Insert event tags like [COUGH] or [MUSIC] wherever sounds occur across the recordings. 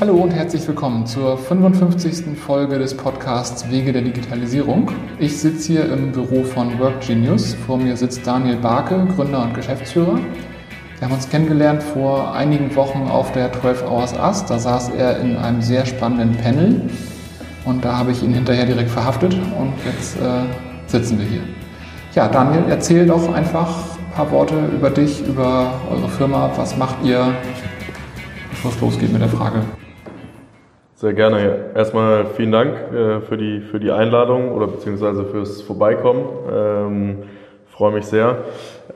Hallo und herzlich willkommen zur 55. Folge des Podcasts Wege der Digitalisierung. Ich sitze hier im Büro von WorkGenius. Vor mir sitzt Daniel Barke, Gründer und Geschäftsführer. Wir haben uns kennengelernt vor einigen Wochen auf der 12 Hours Us. Da saß er in einem sehr spannenden Panel und da habe ich ihn hinterher direkt verhaftet und jetzt äh, sitzen wir hier. Ja, Daniel, erzähl doch einfach ein paar Worte über dich, über eure Firma. Was macht ihr, bevor es losgeht mit der Frage? Sehr gerne. Erstmal vielen Dank äh, für, die, für die Einladung oder beziehungsweise fürs Vorbeikommen. Ähm, freue mich sehr.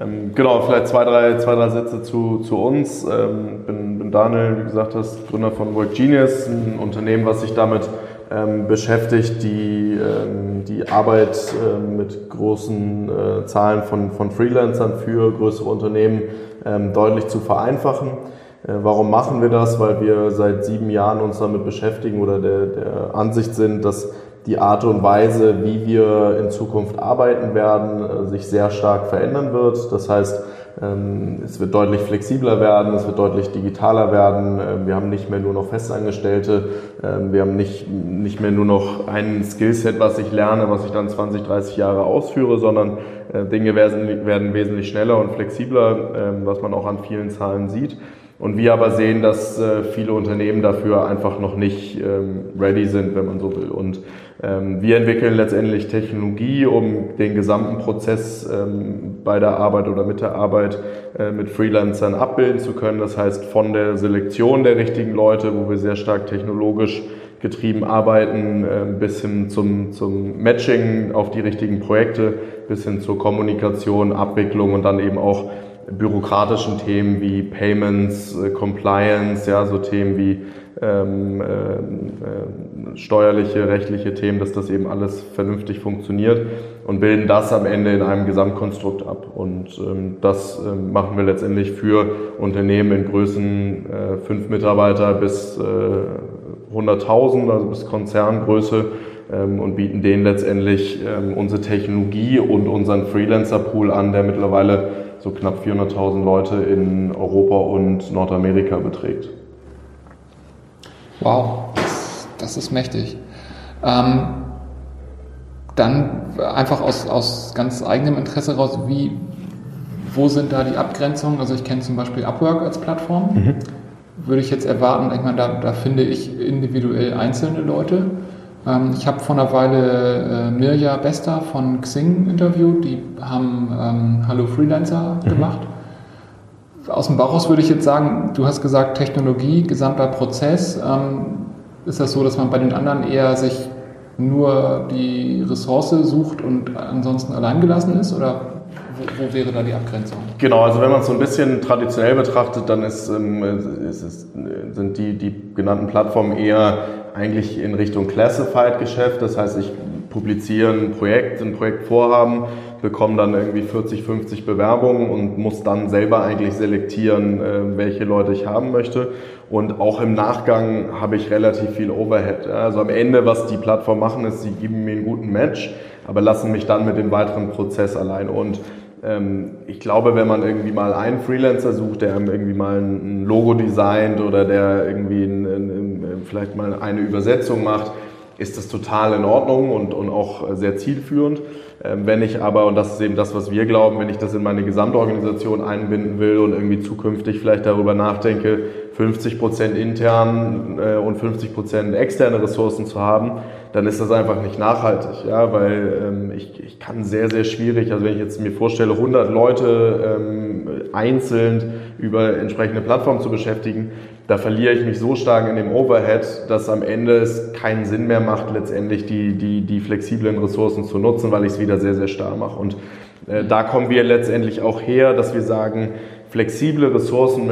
Ähm, genau, vielleicht zwei, drei, zwei, drei Sätze zu, zu uns. Ähm, bin, bin Daniel, wie gesagt hast, Gründer von Work Genius, ein Unternehmen, was sich damit ähm, beschäftigt, die, ähm, die Arbeit ähm, mit großen äh, Zahlen von, von Freelancern für größere Unternehmen deutlich zu vereinfachen. Äh, warum machen wir das? Weil wir seit sieben Jahren uns damit beschäftigen oder der, der Ansicht sind, dass die Art und Weise, wie wir in Zukunft arbeiten werden, äh, sich sehr stark verändern wird. Das heißt, ähm, es wird deutlich flexibler werden, es wird deutlich digitaler werden. Ähm, wir haben nicht mehr nur noch Festangestellte, ähm, wir haben nicht, nicht mehr nur noch ein Skillset, was ich lerne, was ich dann 20, 30 Jahre ausführe, sondern äh, Dinge werden, werden wesentlich schneller und flexibler, was man auch an vielen Zahlen sieht. Und wir aber sehen, dass äh, viele Unternehmen dafür einfach noch nicht ähm, ready sind, wenn man so will. Und ähm, wir entwickeln letztendlich Technologie, um den gesamten Prozess ähm, bei der Arbeit oder mit der Arbeit äh, mit Freelancern abbilden zu können. Das heißt, von der Selektion der richtigen Leute, wo wir sehr stark technologisch getrieben arbeiten, äh, bis hin zum, zum Matching auf die richtigen Projekte, bis hin zur Kommunikation, Abwicklung und dann eben auch bürokratischen Themen wie Payments, äh, Compliance, ja, so Themen wie ähm, äh, äh, steuerliche, rechtliche Themen, dass das eben alles vernünftig funktioniert und bilden das am Ende in einem Gesamtkonstrukt ab. Und ähm, das ähm, machen wir letztendlich für Unternehmen in Größen äh, fünf Mitarbeiter bis äh, 100.000, also bis Konzerngröße ähm, und bieten denen letztendlich ähm, unsere Technologie und unseren Freelancer-Pool an, der mittlerweile so knapp 400.000 Leute in Europa und Nordamerika beträgt. Wow, das, das ist mächtig. Ähm, dann einfach aus, aus ganz eigenem Interesse raus, wie, wo sind da die Abgrenzungen? Also ich kenne zum Beispiel Upwork als Plattform. Mhm. Würde ich jetzt erwarten, ich meine, da, da finde ich individuell einzelne Leute. Ähm, ich habe vor einer Weile äh, Mirja Bester von Xing interviewt, die haben ähm, Hallo Freelancer mhm. gemacht. Aus dem Bauch würde ich jetzt sagen, du hast gesagt Technologie, gesamter Prozess. Ähm, ist das so, dass man bei den anderen eher sich nur die Ressource sucht und ansonsten alleingelassen ist? Oder wo, wo, wäre da die Abgrenzung? Genau, also wenn man es so ein bisschen traditionell betrachtet, dann ist, ähm, ist, ist, sind die, die genannten Plattformen eher eigentlich in Richtung Classified-Geschäft. Das heißt, ich publiziere ein Projekt, ein Projektvorhaben, bekomme dann irgendwie 40, 50 Bewerbungen und muss dann selber eigentlich selektieren, äh, welche Leute ich haben möchte. Und auch im Nachgang habe ich relativ viel Overhead. Also am Ende, was die Plattform machen, ist, sie geben mir einen guten Match, aber lassen mich dann mit dem weiteren Prozess allein. Und ich glaube, wenn man irgendwie mal einen Freelancer sucht, der irgendwie mal ein Logo designt oder der irgendwie ein, ein, vielleicht mal eine Übersetzung macht, ist das total in Ordnung und, und auch sehr zielführend. Ähm, wenn ich aber, und das ist eben das, was wir glauben, wenn ich das in meine Gesamtorganisation einbinden will und irgendwie zukünftig vielleicht darüber nachdenke, 50 Prozent intern äh, und 50 Prozent externe Ressourcen zu haben, dann ist das einfach nicht nachhaltig, ja, weil ähm, ich, ich kann sehr, sehr schwierig, also wenn ich jetzt mir vorstelle, 100 Leute ähm, einzeln über entsprechende Plattformen zu beschäftigen, da verliere ich mich so stark in dem Overhead, dass am Ende es keinen Sinn mehr macht, letztendlich die, die, die flexiblen Ressourcen zu nutzen, weil ich es wieder sehr, sehr starr mache. Und äh, da kommen wir letztendlich auch her, dass wir sagen, flexible Ressourcen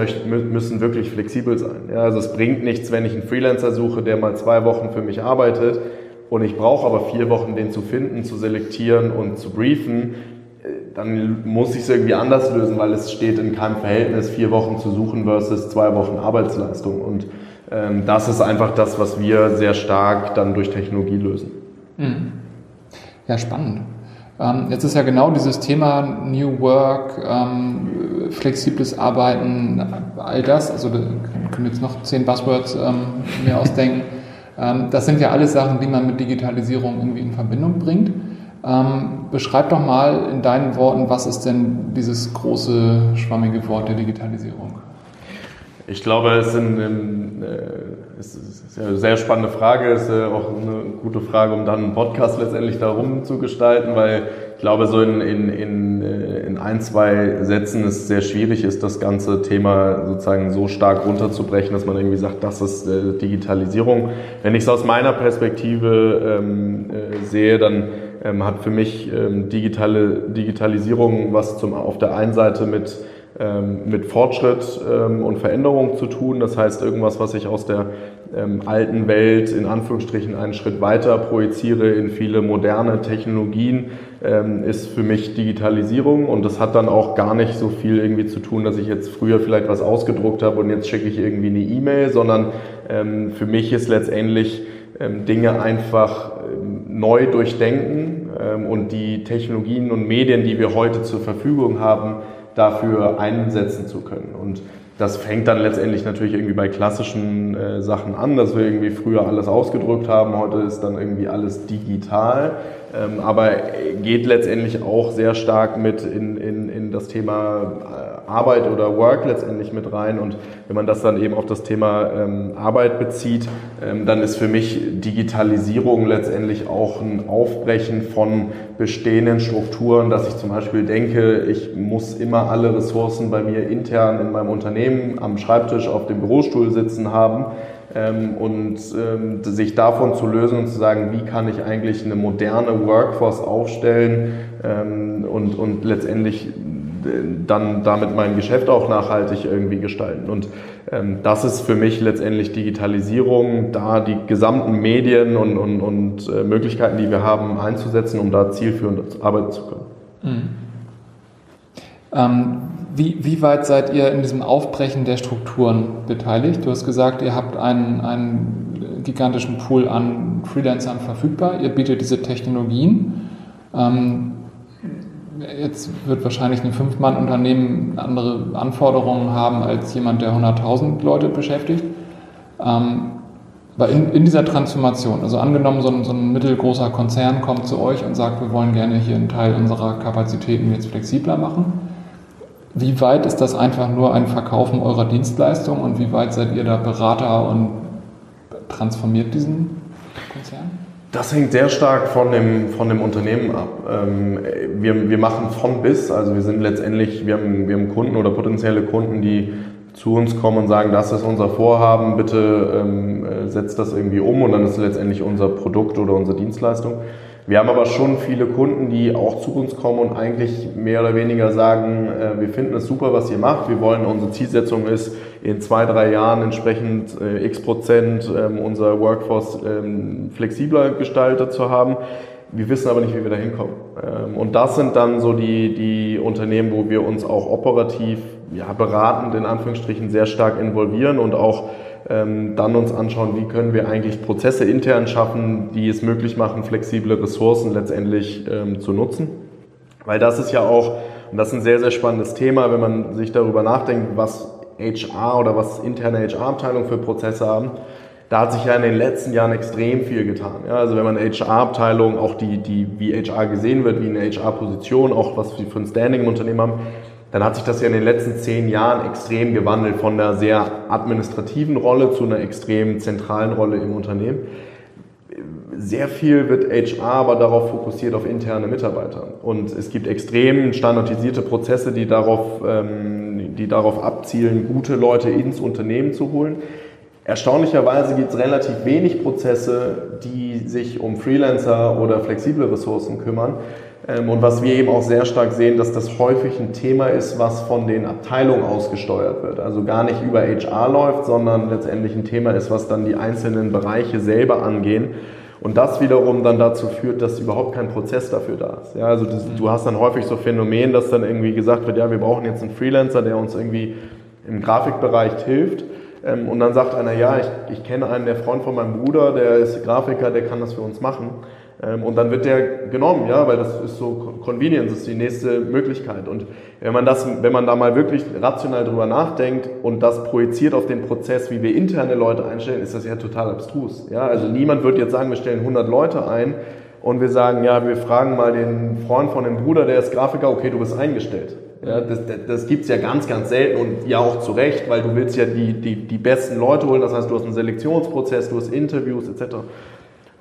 müssen wirklich flexibel sein. Ja, also es bringt nichts, wenn ich einen Freelancer suche, der mal zwei Wochen für mich arbeitet und ich brauche aber vier Wochen, den zu finden, zu selektieren und zu briefen, dann muss ich es irgendwie anders lösen, weil es steht in keinem Verhältnis, vier Wochen zu suchen versus zwei Wochen Arbeitsleistung. Und ähm, das ist einfach das, was wir sehr stark dann durch Technologie lösen. Mhm. Ja, spannend. Ähm, jetzt ist ja genau dieses Thema New Work, ähm, flexibles Arbeiten, all das, also ich könnte jetzt noch zehn Buzzwords ähm, mir ausdenken. Ähm, das sind ja alles Sachen, die man mit Digitalisierung irgendwie in Verbindung bringt. Ähm, beschreib doch mal in deinen Worten, was ist denn dieses große, schwammige Wort der Digitalisierung? Ich glaube, es, sind, ähm, äh, ist eine sehr spannende Frage. Es ist äh, auch eine gute Frage, um dann einen Podcast letztendlich darum zu gestalten, weil ich glaube, so in, in, in, äh, in ein, zwei Sätzen es sehr schwierig ist, das ganze Thema sozusagen so stark runterzubrechen, dass man irgendwie sagt, das ist Digitalisierung. Wenn ich es aus meiner Perspektive ähm, sehe, dann ähm, hat für mich ähm, digitale Digitalisierung was zum, auf der einen Seite mit ähm, mit Fortschritt ähm, und Veränderung zu tun. Das heißt, irgendwas, was ich aus der ähm, alten Welt in Anführungsstrichen einen Schritt weiter projiziere in viele moderne Technologien, ist für mich Digitalisierung. Und das hat dann auch gar nicht so viel irgendwie zu tun, dass ich jetzt früher vielleicht was ausgedruckt habe und jetzt schicke ich irgendwie eine E-Mail, sondern für mich ist letztendlich Dinge einfach neu durchdenken und die Technologien und Medien, die wir heute zur Verfügung haben, dafür einsetzen zu können. Und das fängt dann letztendlich natürlich irgendwie bei klassischen äh, Sachen an, dass wir irgendwie früher alles ausgedrückt haben, heute ist dann irgendwie alles digital, ähm, aber geht letztendlich auch sehr stark mit in, in, in das Thema äh, Arbeit oder Work letztendlich mit rein. Und wenn man das dann eben auf das Thema ähm, Arbeit bezieht, ähm, dann ist für mich Digitalisierung letztendlich auch ein Aufbrechen von bestehenden Strukturen, dass ich zum Beispiel denke, ich muss immer alle Ressourcen bei mir intern in meinem Unternehmen am Schreibtisch auf dem Bürostuhl sitzen haben ähm, und ähm, sich davon zu lösen und zu sagen, wie kann ich eigentlich eine moderne Workforce aufstellen ähm, und, und letztendlich dann damit mein Geschäft auch nachhaltig irgendwie gestalten. Und ähm, das ist für mich letztendlich Digitalisierung, da die gesamten Medien und, und, und äh, Möglichkeiten, die wir haben, einzusetzen, um da zielführend arbeiten zu können. Mhm. Ähm, wie, wie weit seid ihr in diesem Aufbrechen der Strukturen beteiligt? Du hast gesagt, ihr habt einen, einen gigantischen Pool an Freelancern verfügbar. Ihr bietet diese Technologien. Ähm, jetzt wird wahrscheinlich ein Fünf-Mann-Unternehmen andere Anforderungen haben als jemand, der 100.000 Leute beschäftigt. Ähm, aber in, in, dieser Transformation, also angenommen, so ein, so ein, mittelgroßer Konzern kommt zu euch und sagt, wir wollen gerne hier einen Teil unserer Kapazitäten jetzt flexibler machen wie weit ist das einfach nur ein Verkaufen eurer Dienstleistung und wie weit seid ihr da Berater und transformiert diesen Konzern? Das hängt sehr stark von dem, von dem Unternehmen ab. Ähm, wir, wir machen von bis, also wir sind letztendlich, wir haben, wir haben Kunden oder potenzielle Kunden, die zu uns kommen und sagen, das ist unser Vorhaben, bitte ähm, setzt das irgendwie um und dann ist letztendlich unser Produkt oder unsere Dienstleistung. Wir haben aber schon viele Kunden, die auch zu uns kommen und eigentlich mehr oder weniger sagen, äh, wir finden es super, was ihr macht. Wir wollen, unsere Zielsetzung ist, in zwei, drei Jahren entsprechend äh, x Prozent ähm, unser Workforce ähm, flexibler gestaltet zu haben. Wir wissen aber nicht, wie wir da hinkommen. Ähm, und das sind dann so die, die Unternehmen, wo wir uns auch operativ, ja, beratend in Anführungsstrichen sehr stark involvieren und auch dann uns anschauen, wie können wir eigentlich Prozesse intern schaffen, die es möglich machen, flexible Ressourcen letztendlich ähm, zu nutzen. Weil das ist ja auch, und das ist ein sehr, sehr spannendes Thema, wenn man sich darüber nachdenkt, was HR oder was interne HR-Abteilungen für Prozesse haben. Da hat sich ja in den letzten Jahren extrem viel getan. Ja, also wenn man HR-Abteilung, auch die, die, wie HR gesehen wird, wie eine HR-Position, auch was wir für ein Standing im Unternehmen haben, dann hat sich das ja in den letzten zehn Jahren extrem gewandelt von einer sehr administrativen Rolle zu einer extrem zentralen Rolle im Unternehmen. Sehr viel wird HR aber darauf fokussiert auf interne Mitarbeiter. Und es gibt extrem standardisierte Prozesse, die darauf, ähm, die darauf abzielen, gute Leute ins Unternehmen zu holen. Erstaunlicherweise gibt es relativ wenig Prozesse, die sich um Freelancer oder flexible Ressourcen kümmern. Ähm, und was wir eben auch sehr stark sehen, dass das häufig ein Thema ist, was von den Abteilungen ausgesteuert wird. Also gar nicht über HR läuft, sondern letztendlich ein Thema ist, was dann die einzelnen Bereiche selber angehen. Und das wiederum dann dazu führt, dass überhaupt kein Prozess dafür da ist. Ja, also das, du hast dann häufig so Phänomen, dass dann irgendwie gesagt wird, ja, wir brauchen jetzt einen Freelancer, der uns irgendwie im Grafikbereich hilft. Ähm, und dann sagt einer, ja, ich, ich kenne einen, der Freund von meinem Bruder, der ist Grafiker, der kann das für uns machen. Ähm, und dann wird der genommen, ja, weil das ist so Convenience, ist die nächste Möglichkeit. Und wenn man das, wenn man da mal wirklich rational drüber nachdenkt und das projiziert auf den Prozess, wie wir interne Leute einstellen, ist das ja total abstrus. Ja, also niemand wird jetzt sagen, wir stellen 100 Leute ein und wir sagen, ja, wir fragen mal den Freund von dem Bruder, der ist Grafiker, okay, du bist eingestellt. Ja, das das, das gibt es ja ganz, ganz selten und ja auch zu Recht, weil du willst ja die, die, die besten Leute holen. Das heißt, du hast einen Selektionsprozess, du hast Interviews etc.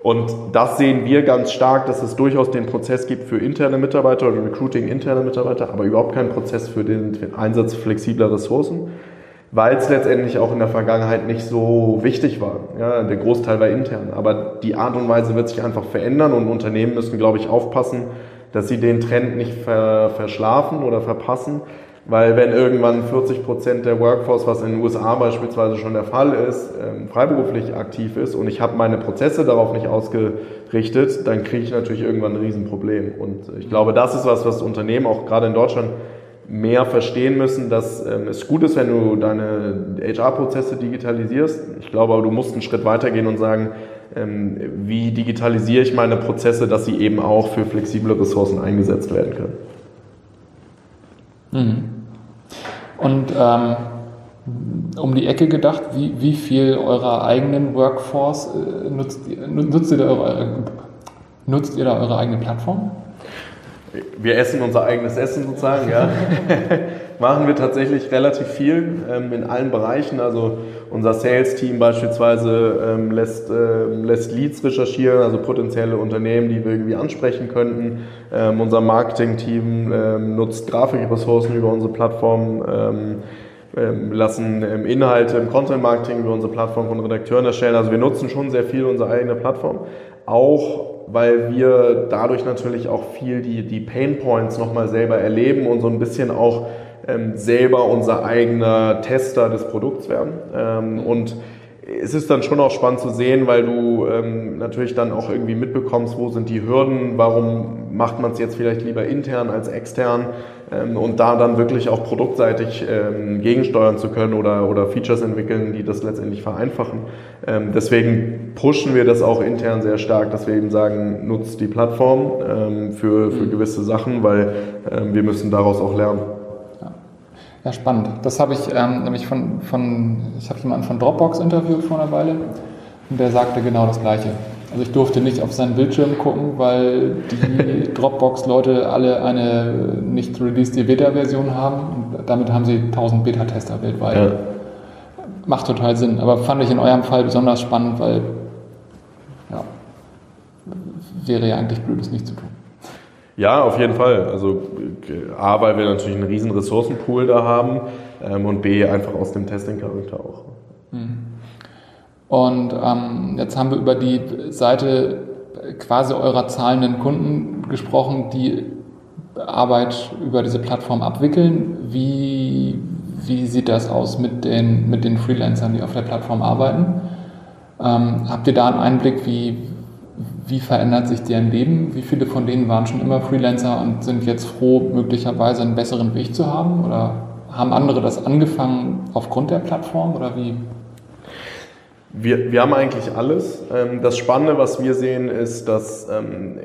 Und das sehen wir ganz stark, dass es durchaus den Prozess gibt für interne Mitarbeiter oder Recruiting interne Mitarbeiter, aber überhaupt keinen Prozess für den Einsatz flexibler Ressourcen, weil es letztendlich auch in der Vergangenheit nicht so wichtig war. Ja, der Großteil war intern. Aber die Art und Weise wird sich einfach verändern und Unternehmen müssen, glaube ich, aufpassen, dass sie den Trend nicht ver verschlafen oder verpassen, weil wenn irgendwann 40 Prozent der Workforce, was in den USA beispielsweise schon der Fall ist, ähm, freiberuflich aktiv ist und ich habe meine Prozesse darauf nicht ausgerichtet, dann kriege ich natürlich irgendwann ein Riesenproblem. Und ich glaube, das ist was, was Unternehmen auch gerade in Deutschland mehr verstehen müssen, dass ähm, es gut ist, wenn du deine HR-Prozesse digitalisierst. Ich glaube aber, du musst einen Schritt weitergehen und sagen, ähm, wie digitalisiere ich meine Prozesse, dass sie eben auch für flexible Ressourcen eingesetzt werden können. Mhm. Und ähm, um die Ecke gedacht, wie, wie viel eurer eigenen Workforce äh, nutzt, nutzt, ihr da eure, nutzt ihr da eure eigene Plattform? Wir essen unser eigenes Essen sozusagen, ja. [LAUGHS] Machen wir tatsächlich relativ viel ähm, in allen Bereichen. Also unser Sales-Team beispielsweise ähm, lässt, äh, lässt Leads recherchieren, also potenzielle Unternehmen, die wir irgendwie ansprechen könnten. Ähm, unser Marketing-Team ähm, nutzt Grafikressourcen über unsere Plattform. Ähm, ähm, lassen Inhalte im Content-Marketing über unsere Plattform von Redakteuren erstellen. Also wir nutzen schon sehr viel unsere eigene Plattform. Auch weil wir dadurch natürlich auch viel die, die Pain Points nochmal selber erleben und so ein bisschen auch ähm, selber unser eigener Tester des Produkts werden. Ähm, und es ist dann schon auch spannend zu sehen, weil du ähm, natürlich dann auch irgendwie mitbekommst, wo sind die Hürden, warum macht man es jetzt vielleicht lieber intern als extern ähm, und da dann wirklich auch produktseitig ähm, gegensteuern zu können oder, oder Features entwickeln, die das letztendlich vereinfachen. Ähm, deswegen pushen wir das auch intern sehr stark, dass wir eben sagen, nutzt die Plattform ähm, für, für mhm. gewisse Sachen, weil ähm, wir müssen daraus auch lernen. Ja, spannend. Das habe ich ähm, nämlich von, von ich habe jemanden von Dropbox interviewt vor einer Weile und der sagte genau das Gleiche. Also ich durfte nicht auf seinen Bildschirm gucken, weil die [LAUGHS] Dropbox-Leute alle eine nicht released Beta-Version haben und damit haben sie 1000 Beta-Tester weltweit. Ja. Macht total Sinn, aber fand ich in eurem Fall besonders spannend, weil ja, wäre ja eigentlich blöd, es nicht zu tun. Ja, auf jeden Fall. Also A, weil wir natürlich einen riesen Ressourcenpool da haben ähm, und B, einfach aus dem Testing-Charakter auch. Mhm. Und ähm, jetzt haben wir über die Seite quasi eurer zahlenden Kunden gesprochen, die Arbeit über diese Plattform abwickeln. Wie, wie sieht das aus mit den, mit den Freelancern, die auf der Plattform arbeiten? Ähm, habt ihr da einen Einblick, wie, wie verändert sich deren Leben? Wie viele von denen waren schon immer Freelancer und sind jetzt froh, möglicherweise einen besseren Weg zu haben? Oder haben andere das angefangen aufgrund der Plattform oder wie? Wir, wir haben eigentlich alles. Ähm, das Spannende, was wir sehen, ist, dass ähm,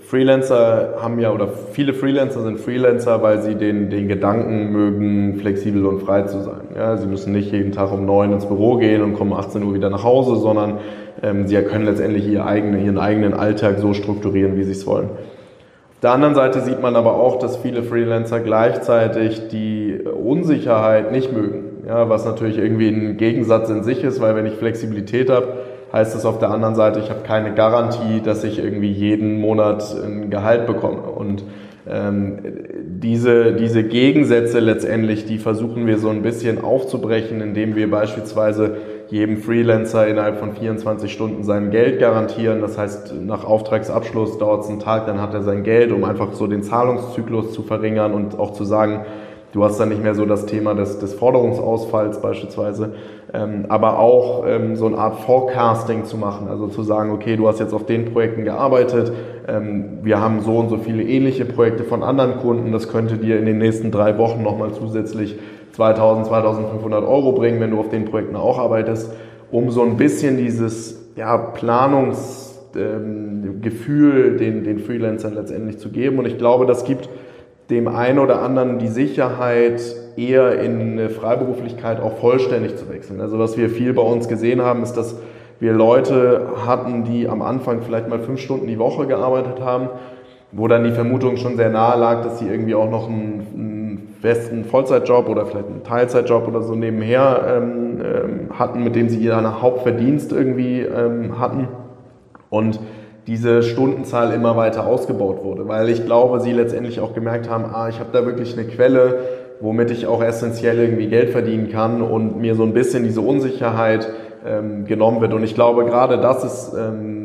Freelancer haben ja, oder viele Freelancer sind Freelancer, weil sie den, den Gedanken mögen, flexibel und frei zu sein. Ja, sie müssen nicht jeden Tag um neun ins Büro gehen und kommen 18 Uhr wieder nach Hause, sondern ähm, sie können letztendlich ihr eigene, ihren eigenen Alltag so strukturieren, wie sie es wollen. Auf der anderen Seite sieht man aber auch, dass viele Freelancer gleichzeitig die Unsicherheit nicht mögen. Ja, was natürlich irgendwie ein Gegensatz in sich ist, weil wenn ich Flexibilität habe, heißt es auf der anderen Seite, ich habe keine Garantie, dass ich irgendwie jeden Monat ein Gehalt bekomme. Und ähm, diese, diese Gegensätze letztendlich, die versuchen wir so ein bisschen aufzubrechen, indem wir beispielsweise jedem Freelancer innerhalb von 24 Stunden sein Geld garantieren. Das heißt, nach Auftragsabschluss dauert es einen Tag, dann hat er sein Geld, um einfach so den Zahlungszyklus zu verringern und auch zu sagen, Du hast dann nicht mehr so das Thema des, des Forderungsausfalls beispielsweise, ähm, aber auch ähm, so eine Art Forecasting zu machen, also zu sagen, okay, du hast jetzt auf den Projekten gearbeitet, ähm, wir haben so und so viele ähnliche Projekte von anderen Kunden, das könnte dir in den nächsten drei Wochen nochmal zusätzlich 2000, 2500 Euro bringen, wenn du auf den Projekten auch arbeitest, um so ein bisschen dieses ja, Planungs ähm, den, den Freelancern letztendlich zu geben. Und ich glaube, das gibt dem einen oder anderen die Sicherheit, eher in eine Freiberuflichkeit auch vollständig zu wechseln. Also was wir viel bei uns gesehen haben, ist, dass wir Leute hatten, die am Anfang vielleicht mal fünf Stunden die Woche gearbeitet haben, wo dann die Vermutung schon sehr nahe lag, dass sie irgendwie auch noch einen, einen festen Vollzeitjob oder vielleicht einen Teilzeitjob oder so nebenher ähm, ähm, hatten, mit dem sie ihren Hauptverdienst irgendwie ähm, hatten. Und diese Stundenzahl immer weiter ausgebaut wurde, weil ich glaube, sie letztendlich auch gemerkt haben, ah, ich habe da wirklich eine Quelle, womit ich auch essentiell irgendwie Geld verdienen kann und mir so ein bisschen diese Unsicherheit ähm, genommen wird. Und ich glaube, gerade das ist ähm,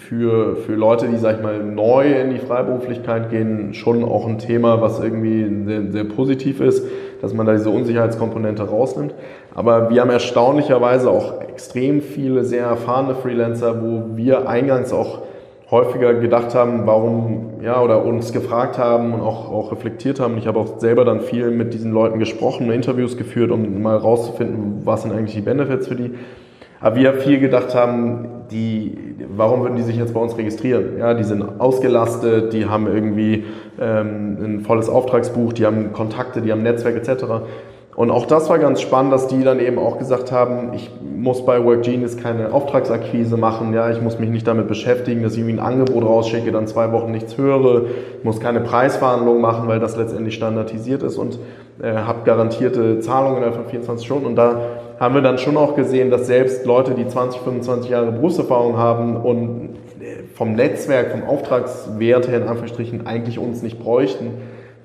für, für Leute, die, sag ich mal, neu in die Freiberuflichkeit gehen, schon auch ein Thema, was irgendwie sehr, sehr positiv ist, dass man da diese Unsicherheitskomponente rausnimmt. Aber wir haben erstaunlicherweise auch extrem viele sehr erfahrene Freelancer, wo wir eingangs auch häufiger gedacht haben, warum, ja, oder uns gefragt haben und auch, auch reflektiert haben. Ich habe auch selber dann viel mit diesen Leuten gesprochen, Interviews geführt, um mal rauszufinden, was sind eigentlich die Benefits für die. Aber wir viel gedacht haben, die, warum würden die sich jetzt bei uns registrieren? Ja, die sind ausgelastet, die haben irgendwie ähm, ein volles Auftragsbuch, die haben Kontakte, die haben Netzwerk etc. Und auch das war ganz spannend, dass die dann eben auch gesagt haben, ich muss bei WorkGenius keine Auftragsakquise machen, ja, ich muss mich nicht damit beschäftigen, dass ich irgendwie ein Angebot rausschicke, dann zwei Wochen nichts höre, muss keine Preisverhandlungen machen, weil das letztendlich standardisiert ist und äh, habe garantierte Zahlungen innerhalb von 24 Stunden. Und da haben wir dann schon auch gesehen, dass selbst Leute, die 20, 25 Jahre Berufserfahrung haben und äh, vom Netzwerk, vom Auftragswert her in Anführungsstrichen eigentlich uns nicht bräuchten,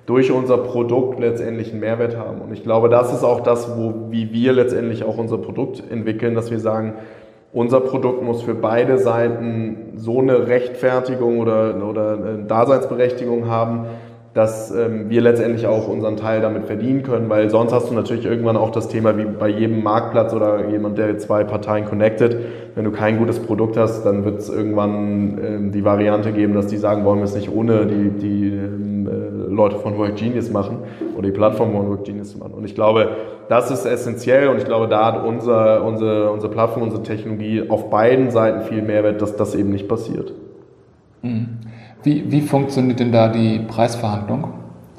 durch unser Produkt letztendlich einen Mehrwert haben. Und ich glaube, das ist auch das, wo, wie wir letztendlich auch unser Produkt entwickeln, dass wir sagen, unser Produkt muss für beide Seiten so eine Rechtfertigung oder, oder eine Daseinsberechtigung haben, dass ähm, wir letztendlich auch unseren Teil damit verdienen können, weil sonst hast du natürlich irgendwann auch das Thema wie bei jedem Marktplatz oder jemand, der zwei Parteien connected. Wenn du kein gutes Produkt hast, dann wird es irgendwann ähm, die Variante geben, dass die sagen, wollen wir es nicht ohne die, die ähm, äh, Leute von Work Genius machen oder die Plattform von Work Genius machen. Und ich glaube, das ist essentiell und ich glaube, da hat unser, unsere, unsere Plattform, unsere Technologie auf beiden Seiten viel Mehrwert, dass das eben nicht passiert. Mhm. Wie, wie funktioniert denn da die Preisverhandlung?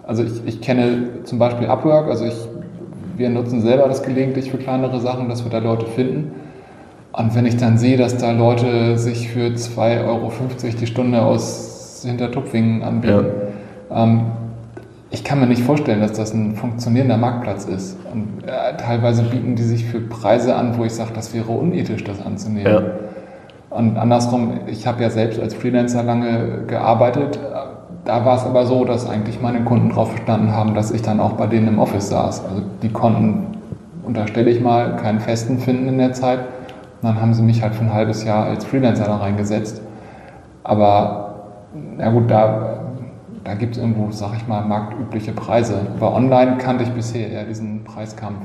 Also ich, ich kenne zum Beispiel Upwork, also ich, wir nutzen selber das gelegentlich für kleinere Sachen, dass wir da Leute finden. Und wenn ich dann sehe, dass da Leute sich für 2,50 Euro die Stunde aus Hintertupfingen anbieten, ja. ähm, ich kann mir nicht vorstellen, dass das ein funktionierender Marktplatz ist. Und äh, teilweise bieten die sich für Preise an, wo ich sage, das wäre unethisch, das anzunehmen. Ja. Und andersrum, ich habe ja selbst als Freelancer lange gearbeitet. Da war es aber so, dass eigentlich meine Kunden darauf verstanden haben, dass ich dann auch bei denen im Office saß. Also die konnten, unterstelle ich mal, keinen Festen finden in der Zeit. Und dann haben sie mich halt für ein halbes Jahr als Freelancer da reingesetzt. Aber ja gut, da, da gibt es irgendwo, sag ich mal, marktübliche Preise. Aber online kannte ich bisher eher diesen Preiskampf.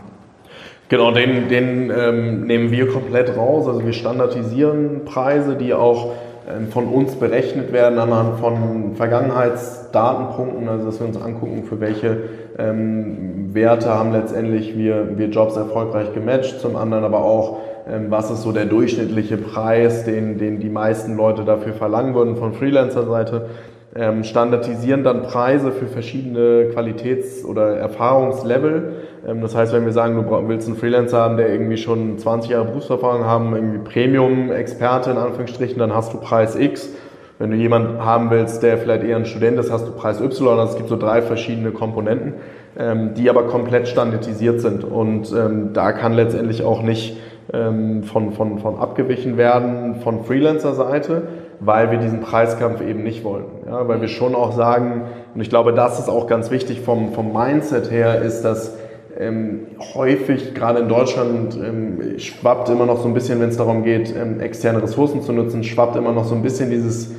Genau, den, den ähm, nehmen wir komplett raus. Also wir standardisieren Preise, die auch ähm, von uns berechnet werden anhand von Vergangenheitsdatenpunkten, also dass wir uns angucken, für welche ähm, Werte haben letztendlich wir, wir Jobs erfolgreich gematcht, zum anderen aber auch, ähm, was ist so der durchschnittliche Preis, den, den die meisten Leute dafür verlangen würden von Freelancer-Seite ähm, standardisieren dann Preise für verschiedene Qualitäts- oder Erfahrungslevel. Ähm, das heißt, wenn wir sagen, du willst einen Freelancer haben, der irgendwie schon 20 Jahre Berufserfahrung haben, irgendwie Premium-Experte in Anführungsstrichen, dann hast du Preis X. Wenn du jemanden haben willst, der vielleicht eher ein Student ist, hast du Preis Y. Also es gibt so drei verschiedene Komponenten, ähm, die aber komplett standardisiert sind. Und ähm, da kann letztendlich auch nicht ähm, von, von, von abgewichen werden von Freelancer-Seite weil wir diesen Preiskampf eben nicht wollen. Ja, weil wir schon auch sagen, und ich glaube, das ist auch ganz wichtig vom, vom Mindset her, ist, dass ähm, häufig, gerade in Deutschland, ähm, schwappt immer noch so ein bisschen, wenn es darum geht, ähm, externe Ressourcen zu nutzen, schwappt immer noch so ein bisschen dieses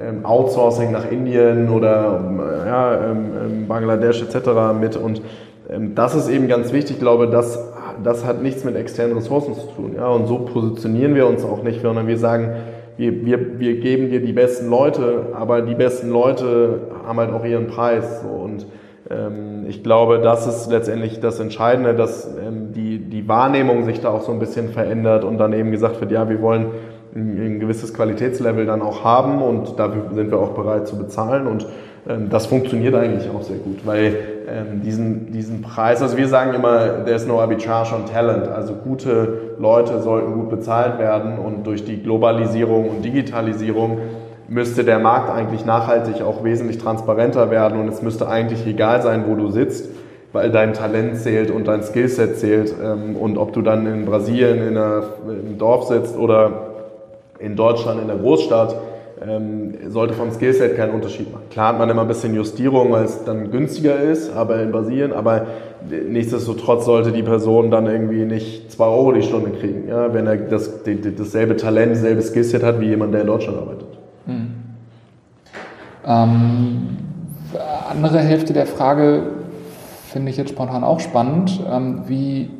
ähm, Outsourcing nach Indien oder ähm, ja, ähm, Bangladesch etc. mit. Und das ist eben ganz wichtig. Ich glaube, das, das hat nichts mit externen Ressourcen zu tun. Ja? Und so positionieren wir uns auch nicht, sondern wir sagen, wir, wir, wir geben dir die besten Leute, aber die besten Leute haben halt auch ihren Preis. So. Und ähm, ich glaube, das ist letztendlich das Entscheidende, dass ähm, die, die Wahrnehmung sich da auch so ein bisschen verändert und dann eben gesagt wird, ja, wir wollen ein, ein gewisses Qualitätslevel dann auch haben und dafür sind wir auch bereit zu bezahlen und das funktioniert eigentlich auch sehr gut, weil ähm, diesen, diesen Preis, also wir sagen immer, there's no arbitrage on talent, also gute Leute sollten gut bezahlt werden und durch die Globalisierung und Digitalisierung müsste der Markt eigentlich nachhaltig auch wesentlich transparenter werden und es müsste eigentlich egal sein, wo du sitzt, weil dein Talent zählt und dein Skillset zählt. Ähm, und ob du dann in Brasilien in einem Dorf sitzt oder in Deutschland in der Großstadt, ähm, sollte vom Skillset keinen Unterschied machen. Klar hat man immer ein bisschen Justierung, weil es dann günstiger ist, aber in Brasilien, aber nichtsdestotrotz sollte die Person dann irgendwie nicht 2 Euro die Stunde kriegen, ja, wenn er das, die, dasselbe Talent, dasselbe Skillset hat wie jemand, der in Deutschland arbeitet. Mhm. Ähm, andere Hälfte der Frage finde ich jetzt spontan auch spannend. Ähm, wie,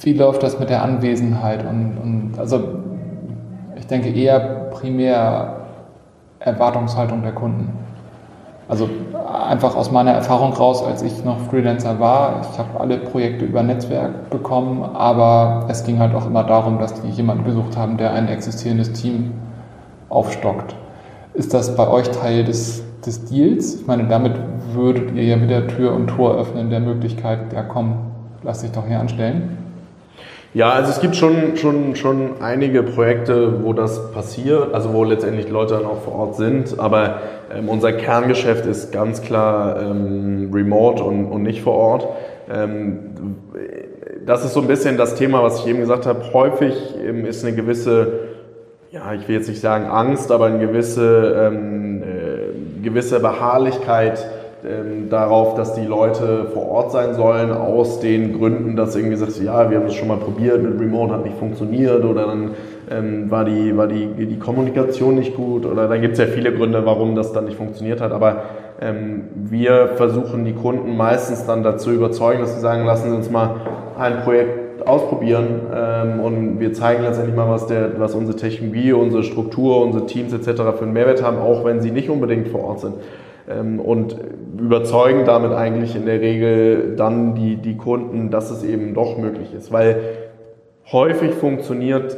wie läuft das mit der Anwesenheit? Und, und also ich denke eher primär Erwartungshaltung der Kunden. Also einfach aus meiner Erfahrung raus, als ich noch Freelancer war, ich habe alle Projekte über Netzwerk bekommen, aber es ging halt auch immer darum, dass die jemanden gesucht haben, der ein existierendes Team aufstockt. Ist das bei euch Teil des, des Deals? Ich meine, damit würdet ihr ja wieder Tür und Tor öffnen der Möglichkeit, ja komm, lass dich doch hier anstellen. Ja, also es gibt schon, schon, schon einige Projekte, wo das passiert, also wo letztendlich Leute dann auch vor Ort sind, aber ähm, unser Kerngeschäft ist ganz klar ähm, remote und, und nicht vor Ort. Ähm, das ist so ein bisschen das Thema, was ich eben gesagt habe. Häufig ähm, ist eine gewisse, ja, ich will jetzt nicht sagen Angst, aber eine gewisse, ähm, äh, gewisse Beharrlichkeit ähm, darauf, dass die Leute vor Ort sein sollen, aus den Gründen, dass irgendwie sagst, ja, wir haben das schon mal probiert, mit Remote hat nicht funktioniert oder dann ähm, war, die, war die, die Kommunikation nicht gut oder dann gibt es ja viele Gründe, warum das dann nicht funktioniert hat, aber ähm, wir versuchen die Kunden meistens dann dazu überzeugen, dass sie sagen, lassen Sie uns mal ein Projekt ausprobieren ähm, und wir zeigen letztendlich mal, was, der, was unsere Technologie, unsere Struktur, unsere Teams etc. für einen Mehrwert haben, auch wenn sie nicht unbedingt vor Ort sind. Ähm, und überzeugen damit eigentlich in der Regel dann die, die Kunden, dass es eben doch möglich ist. Weil häufig funktioniert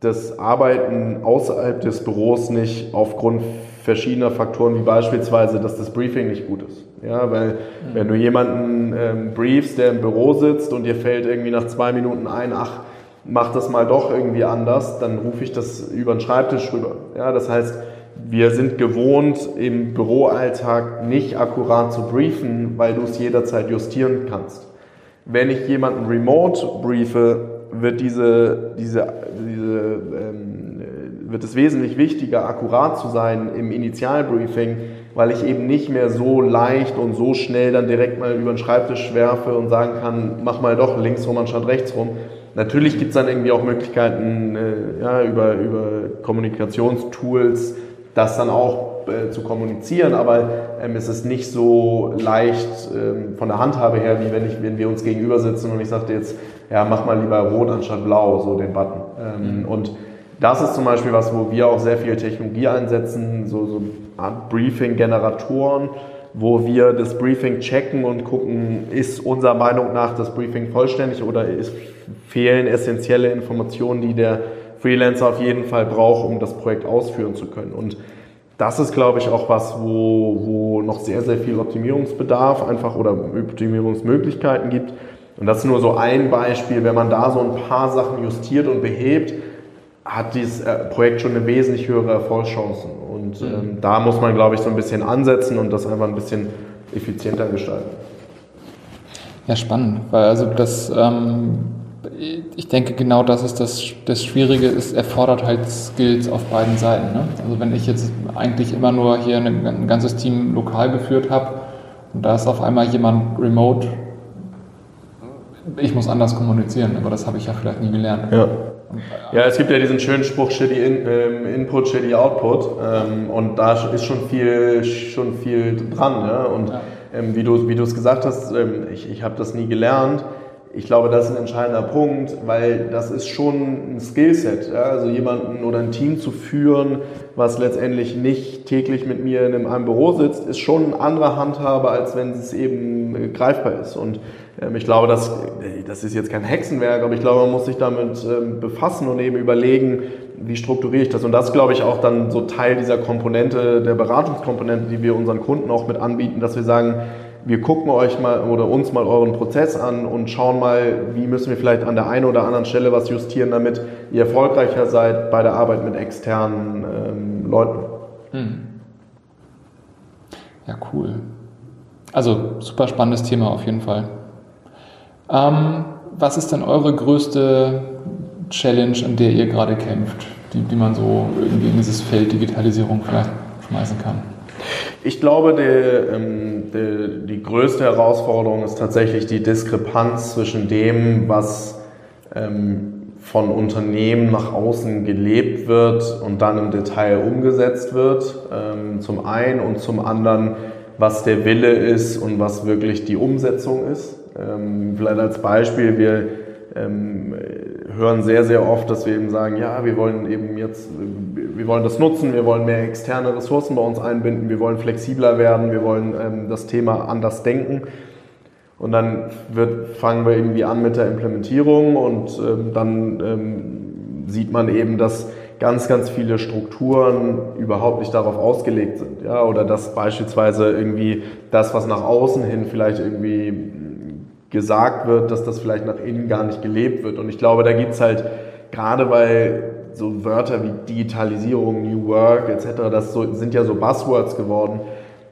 das Arbeiten außerhalb des Büros nicht aufgrund verschiedener Faktoren, wie beispielsweise, dass das Briefing nicht gut ist. Ja, weil mhm. wenn du jemanden ähm, briefst, der im Büro sitzt und dir fällt irgendwie nach zwei Minuten ein, ach, mach das mal doch irgendwie anders, dann rufe ich das über den Schreibtisch rüber. Ja, das heißt, wir sind gewohnt, im Büroalltag nicht akkurat zu briefen, weil du es jederzeit justieren kannst. Wenn ich jemanden remote briefe, wird, diese, diese, diese, ähm, wird es wesentlich wichtiger, akkurat zu sein im Initialbriefing, weil ich eben nicht mehr so leicht und so schnell dann direkt mal über den Schreibtisch werfe und sagen kann, mach mal doch links rum anstatt rechts rum. Natürlich gibt es dann irgendwie auch Möglichkeiten äh, ja, über, über Kommunikationstools, das dann auch äh, zu kommunizieren, aber ähm, es ist nicht so leicht ähm, von der Handhabe her, wie wenn, ich, wenn wir uns gegenüber sitzen und ich sagte jetzt, ja, mach mal lieber rot anstatt blau, so den Button. Ähm, mhm. Und das ist zum Beispiel was, wo wir auch sehr viel Technologie einsetzen, so, so Art Briefing-Generatoren, wo wir das Briefing checken und gucken, ist unserer Meinung nach das Briefing vollständig oder ist, fehlen essentielle Informationen, die der Freelancer auf jeden Fall braucht, um das Projekt ausführen zu können. Und das ist, glaube ich, auch was, wo, wo noch sehr, sehr viel Optimierungsbedarf einfach oder Optimierungsmöglichkeiten gibt. Und das ist nur so ein Beispiel. Wenn man da so ein paar Sachen justiert und behebt, hat dieses äh, Projekt schon eine wesentlich höhere Erfolgschancen. Und mhm. ähm, da muss man, glaube ich, so ein bisschen ansetzen und das einfach ein bisschen effizienter gestalten. Ja, spannend, weil also das ähm, ich denke, genau das ist das, das Schwierige, es erfordert halt Skills auf beiden Seiten. Ne? Also wenn ich jetzt eigentlich immer nur hier ein, ein ganzes Team lokal geführt habe und da ist auf einmal jemand remote, ich muss anders kommunizieren, aber das habe ich ja vielleicht nie gelernt. Ja. Ja, es gibt ja diesen schönen Spruch, shitty in, ähm, Input, shitty Output. Ähm, und da ist schon viel, schon viel dran. Ja? Und ja. Ähm, wie du wie es gesagt hast, ähm, ich, ich habe das nie gelernt ich glaube, das ist ein entscheidender Punkt, weil das ist schon ein Skillset. Ja? Also jemanden oder ein Team zu führen, was letztendlich nicht täglich mit mir in einem Büro sitzt, ist schon ein anderer Handhabe, als wenn es eben äh, greifbar ist. Und ähm, ich glaube, das, das ist jetzt kein Hexenwerk, aber ich glaube, man muss sich damit ähm, befassen und eben überlegen, wie strukturiere ich das. Und das, glaube ich, auch dann so Teil dieser Komponente, der Beratungskomponente, die wir unseren Kunden auch mit anbieten, dass wir sagen, wir gucken euch mal oder uns mal euren Prozess an und schauen mal, wie müssen wir vielleicht an der einen oder anderen Stelle was justieren, damit ihr erfolgreicher seid bei der Arbeit mit externen ähm, Leuten. Hm. Ja, cool. Also super spannendes Thema auf jeden Fall. Ähm, was ist denn eure größte Challenge, an der ihr gerade kämpft, die, die man so irgendwie in dieses Feld Digitalisierung vielleicht schmeißen kann? Ich glaube, die, ähm, die, die, größte Herausforderung ist tatsächlich die Diskrepanz zwischen dem, was ähm, von Unternehmen nach außen gelebt wird und dann im Detail umgesetzt wird, ähm, zum einen und zum anderen, was der Wille ist und was wirklich die Umsetzung ist. Vielleicht als Beispiel, wir hören sehr, sehr oft, dass wir eben sagen, ja, wir wollen eben jetzt, wir wollen das nutzen, wir wollen mehr externe Ressourcen bei uns einbinden, wir wollen flexibler werden, wir wollen ähm, das Thema anders denken. Und dann wird, fangen wir irgendwie an mit der Implementierung und ähm, dann ähm, sieht man eben, dass ganz, ganz viele Strukturen überhaupt nicht darauf ausgelegt sind. Ja? Oder dass beispielsweise irgendwie das, was nach außen hin vielleicht irgendwie gesagt wird, dass das vielleicht nach innen gar nicht gelebt wird. Und ich glaube, da gibt es halt gerade bei so Wörter wie Digitalisierung, New Work etc., das so, sind ja so Buzzwords geworden.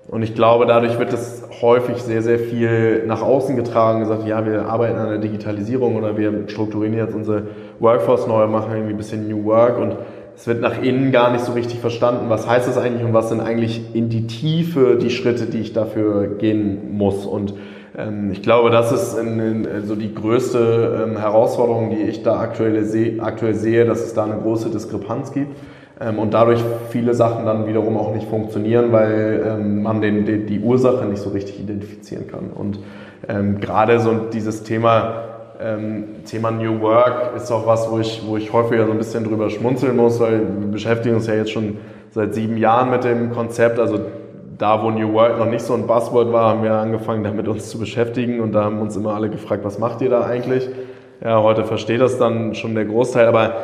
Und ich glaube, dadurch wird es häufig sehr, sehr viel nach außen getragen, gesagt, ja, wir arbeiten an der Digitalisierung oder wir strukturieren jetzt unsere Workforce neu, machen irgendwie ein bisschen New Work und es wird nach innen gar nicht so richtig verstanden, was heißt das eigentlich und was sind eigentlich in die Tiefe die Schritte, die ich dafür gehen muss. Und ich glaube, das ist in, in, so die größte ähm, Herausforderung, die ich da aktuell, seh, aktuell sehe, dass es da eine große Diskrepanz gibt ähm, und dadurch viele Sachen dann wiederum auch nicht funktionieren, weil man den, die, die Ursache nicht so richtig identifizieren kann. Und ähm, gerade so dieses Thema, ähm, Thema New Work ist auch was, wo ich, wo ich häufiger so ein bisschen drüber schmunzeln muss, weil wir beschäftigen uns ja jetzt schon seit sieben Jahren mit dem Konzept. Also da, wo New Work noch nicht so ein Buzzword war, haben wir angefangen, damit uns zu beschäftigen und da haben uns immer alle gefragt, was macht ihr da eigentlich? Ja, heute versteht das dann schon der Großteil, aber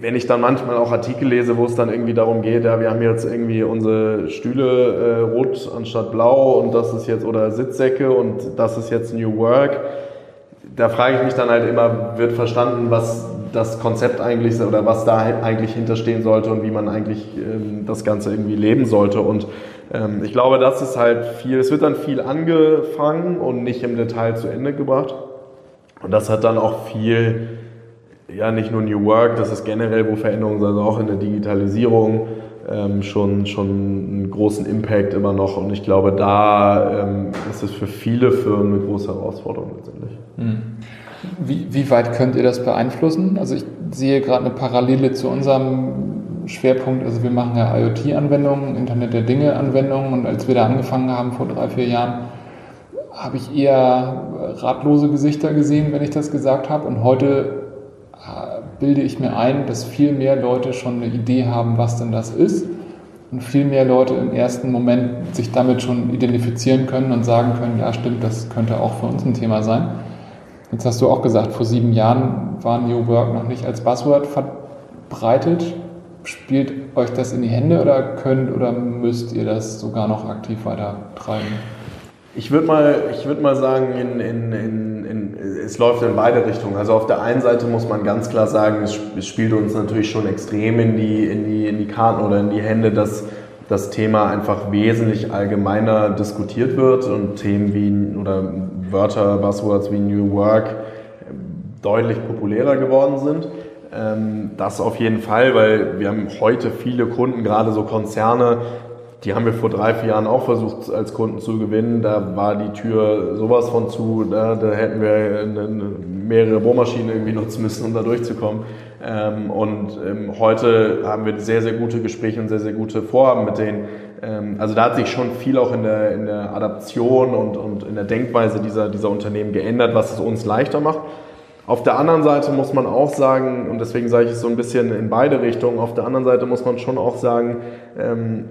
wenn ich dann manchmal auch Artikel lese, wo es dann irgendwie darum geht, ja, wir haben jetzt irgendwie unsere Stühle äh, rot anstatt blau und das ist jetzt, oder Sitzsäcke und das ist jetzt New Work, da frage ich mich dann halt immer, wird verstanden, was das Konzept eigentlich oder was da eigentlich hinterstehen sollte und wie man eigentlich ähm, das Ganze irgendwie leben sollte und ich glaube, das ist halt viel, es wird dann viel angefangen und nicht im Detail zu Ende gebracht. Und das hat dann auch viel, ja, nicht nur New Work, das ist generell, wo Veränderungen sind, auch in der Digitalisierung ähm, schon, schon einen großen Impact immer noch. Und ich glaube, da ähm, ist es für viele Firmen eine große Herausforderung letztendlich. Hm. Wie, wie weit könnt ihr das beeinflussen? Also ich sehe gerade eine Parallele zu unserem Schwerpunkt, also wir machen ja IoT-Anwendungen, Internet der Dinge-Anwendungen und als wir da angefangen haben vor drei, vier Jahren, habe ich eher ratlose Gesichter gesehen, wenn ich das gesagt habe und heute äh, bilde ich mir ein, dass viel mehr Leute schon eine Idee haben, was denn das ist und viel mehr Leute im ersten Moment sich damit schon identifizieren können und sagen können, ja stimmt, das könnte auch für uns ein Thema sein. Jetzt hast du auch gesagt, vor sieben Jahren war New Work noch nicht als Buzzword verbreitet. Spielt euch das in die Hände oder könnt oder müsst ihr das sogar noch aktiv weiter treiben? Ich würde mal, würd mal sagen, in, in, in, es läuft in beide Richtungen. Also auf der einen Seite muss man ganz klar sagen, es, es spielt uns natürlich schon extrem in die, in, die, in die Karten oder in die Hände, dass das Thema einfach wesentlich allgemeiner diskutiert wird und Themen wie oder Wörter, Buzzwords wie New Work deutlich populärer geworden sind. Ähm, das auf jeden Fall, weil wir haben heute viele Kunden, gerade so Konzerne, die haben wir vor drei, vier Jahren auch versucht als Kunden zu gewinnen. Da war die Tür sowas von zu, da, da hätten wir mehrere Bohrmaschinen irgendwie nutzen müssen, um da durchzukommen. Ähm, und ähm, heute haben wir sehr, sehr gute Gespräche und sehr, sehr gute Vorhaben mit denen. also da hat sich schon viel auch in der, in der Adaption und, und in der Denkweise dieser, dieser Unternehmen geändert, was es uns leichter macht. Auf der anderen Seite muss man auch sagen, und deswegen sage ich es so ein bisschen in beide Richtungen, auf der anderen Seite muss man schon auch sagen, ähm,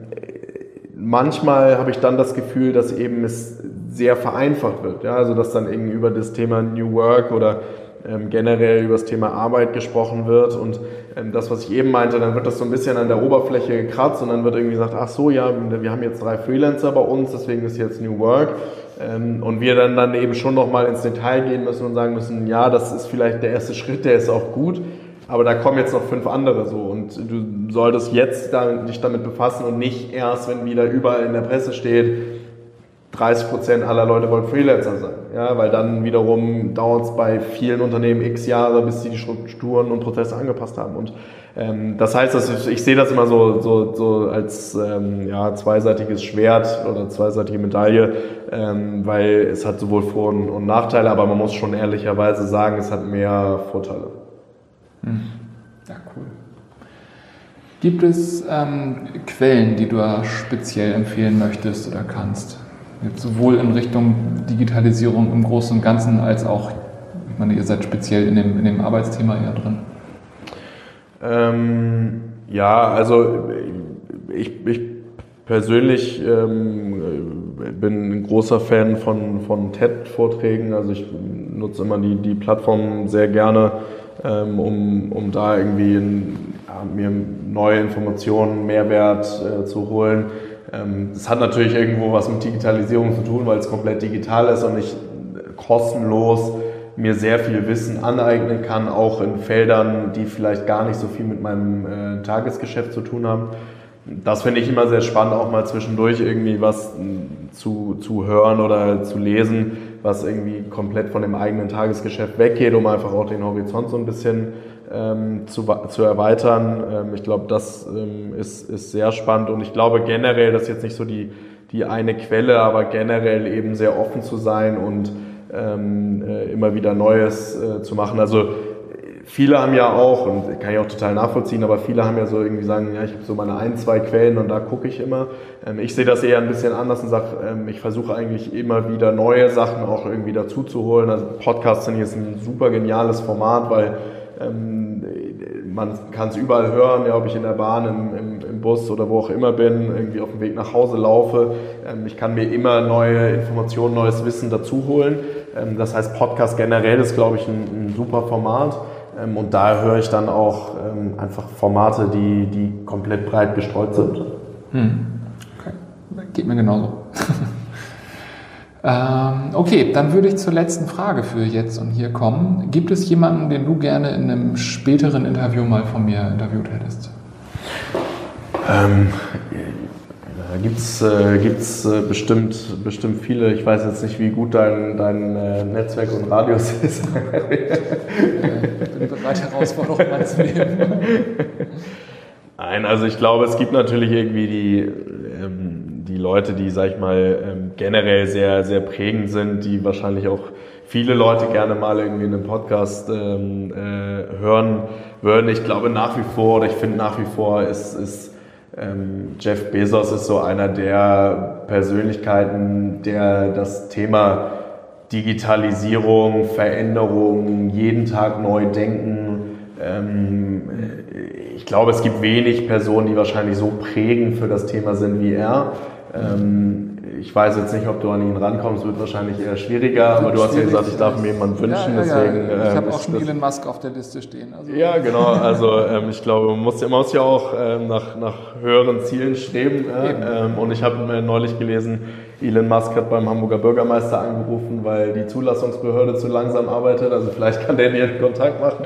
manchmal habe ich dann das Gefühl, dass eben es sehr vereinfacht wird. Ja? Also dass dann irgendwie über das Thema New Work oder ähm, generell über das Thema Arbeit gesprochen wird und ähm, das, was ich eben meinte, dann wird das so ein bisschen an der Oberfläche gekratzt und dann wird irgendwie gesagt, ach so, ja, wir haben jetzt drei Freelancer bei uns, deswegen ist jetzt New Work ähm, und wir dann dann eben schon nochmal ins Detail gehen müssen und sagen müssen, ja, das ist vielleicht der erste Schritt, der ist auch gut, aber da kommen jetzt noch fünf andere so. Und du solltest jetzt dich damit befassen und nicht erst, wenn wieder überall in der Presse steht, 30 Prozent aller Leute wollen Freelancer sein. Ja, weil dann wiederum dauert es bei vielen Unternehmen x Jahre, bis sie die Strukturen und Prozesse angepasst haben. Und ähm, das heißt, dass ich, ich sehe das immer so, so, so als ähm, ja, zweiseitiges Schwert oder zweiseitige Medaille, ähm, weil es hat sowohl Vor- und, und Nachteile, aber man muss schon ehrlicherweise sagen, es hat mehr Vorteile. Hm. Ja, cool. Gibt es ähm, Quellen, die du speziell empfehlen möchtest oder kannst? Sowohl in Richtung Digitalisierung im Großen und Ganzen als auch, ich meine, ihr seid speziell in dem, in dem Arbeitsthema eher drin. Ähm, ja, also ich, ich persönlich ähm, bin ein großer Fan von, von TED-Vorträgen. Also ich nutze immer die, die Plattform sehr gerne, ähm, um, um da irgendwie in, ja, mir neue Informationen, Mehrwert äh, zu holen. Ähm, das hat natürlich irgendwo was mit Digitalisierung zu tun, weil es komplett digital ist und ich kostenlos mir sehr viel Wissen aneignen kann, auch in Feldern, die vielleicht gar nicht so viel mit meinem äh, Tagesgeschäft zu tun haben. Das finde ich immer sehr spannend, auch mal zwischendurch irgendwie was zu, zu hören oder zu lesen, was irgendwie komplett von dem eigenen Tagesgeschäft weggeht, um einfach auch den Horizont so ein bisschen ähm, zu, zu erweitern. Ähm, ich glaube, das ähm, ist, ist sehr spannend und ich glaube generell, das ist jetzt nicht so die, die eine Quelle, aber generell eben sehr offen zu sein und ähm, äh, immer wieder Neues äh, zu machen. Also viele haben ja auch, und kann ich auch total nachvollziehen, aber viele haben ja so irgendwie sagen, ja, ich habe so meine ein, zwei Quellen und da gucke ich immer. Ähm, ich sehe das eher ein bisschen anders und sage, ähm, ich versuche eigentlich immer wieder neue Sachen auch irgendwie dazu zu holen. Also Podcasts sind jetzt ein super geniales Format, weil ähm, man kann es überall hören, ja, ob ich in der Bahn, im, im, im, Bus oder wo auch immer bin, irgendwie auf dem Weg nach Hause laufe. Ähm, ich kann mir immer neue Informationen, neues Wissen dazu holen. Ähm, das heißt, Podcast generell ist, glaube ich, ein, ein super Format. Ähm, und da höre ich dann auch ähm, einfach Formate, die, die komplett breit gestreut sind. Hm. Okay. Geht mir genauso. [LAUGHS] Ähm, okay, dann würde ich zur letzten Frage für jetzt und hier kommen. Gibt es jemanden, den du gerne in einem späteren Interview mal von mir interviewt hättest? Ähm, da gibt es äh, gibt's, äh, bestimmt, bestimmt viele. Ich weiß jetzt nicht, wie gut dein, dein äh, Netzwerk und Radius [LAUGHS] ist. ich bin bereit, Herausforderungen anzunehmen. Nein, also ich glaube, es gibt natürlich irgendwie die, die Leute, die, sag ich mal, ähm, generell sehr, sehr prägend sind, die wahrscheinlich auch viele Leute gerne mal irgendwie in einem Podcast ähm, äh, hören würden. Ich glaube nach wie vor, oder ich finde nach wie vor, ist, ist ähm, Jeff Bezos ist so einer der Persönlichkeiten, der das Thema Digitalisierung, Veränderung, jeden Tag neu denken, ähm, ich glaube, es gibt wenig Personen, die wahrscheinlich so prägend für das Thema sind wie er. Ähm, ich weiß jetzt nicht, ob du an ihn rankommst, wird wahrscheinlich eher schwieriger, aber du hast ja gesagt, ich darf mir jemanden wünschen. Ja, ja, deswegen, ja. Ich habe ähm, auch schon Elon Musk auf der Liste stehen. Also. Ja, genau. Also ähm, ich glaube, man muss, man muss ja auch ähm, nach, nach höheren Zielen streben. Äh, und ich habe neulich gelesen, Elon Musk hat beim Hamburger Bürgermeister angerufen, weil die Zulassungsbehörde zu langsam arbeitet. Also vielleicht kann der dir Kontakt machen.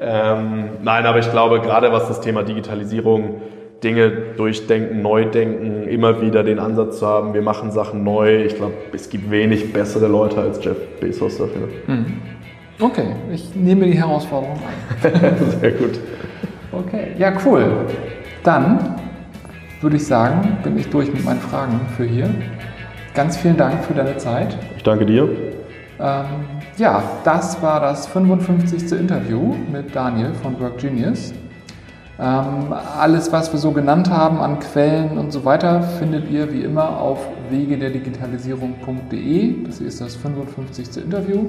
Ähm, nein, aber ich glaube, gerade was das Thema Digitalisierung Dinge durchdenken, neu denken, immer wieder den Ansatz zu haben, wir machen Sachen neu. Ich glaube, es gibt wenig bessere Leute als Jeff Bezos dafür. Hm. Okay, ich nehme die Herausforderung an. [LAUGHS] Sehr gut. Okay, ja, cool. Dann würde ich sagen, bin ich durch mit meinen Fragen für hier. Ganz vielen Dank für deine Zeit. Ich danke dir. Ähm, ja, das war das 55. Interview mit Daniel von Work Genius. Ähm, alles, was wir so genannt haben an Quellen und so weiter, findet ihr wie immer auf wegederdigitalisierung.de. Das ist das 55. Interview.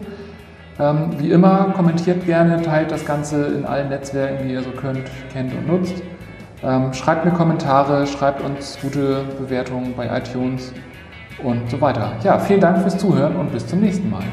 Ähm, wie immer, kommentiert gerne, teilt das Ganze in allen Netzwerken, die ihr so könnt, kennt und nutzt. Ähm, schreibt mir Kommentare, schreibt uns gute Bewertungen bei iTunes und so weiter. Ja, vielen Dank fürs Zuhören und bis zum nächsten Mal.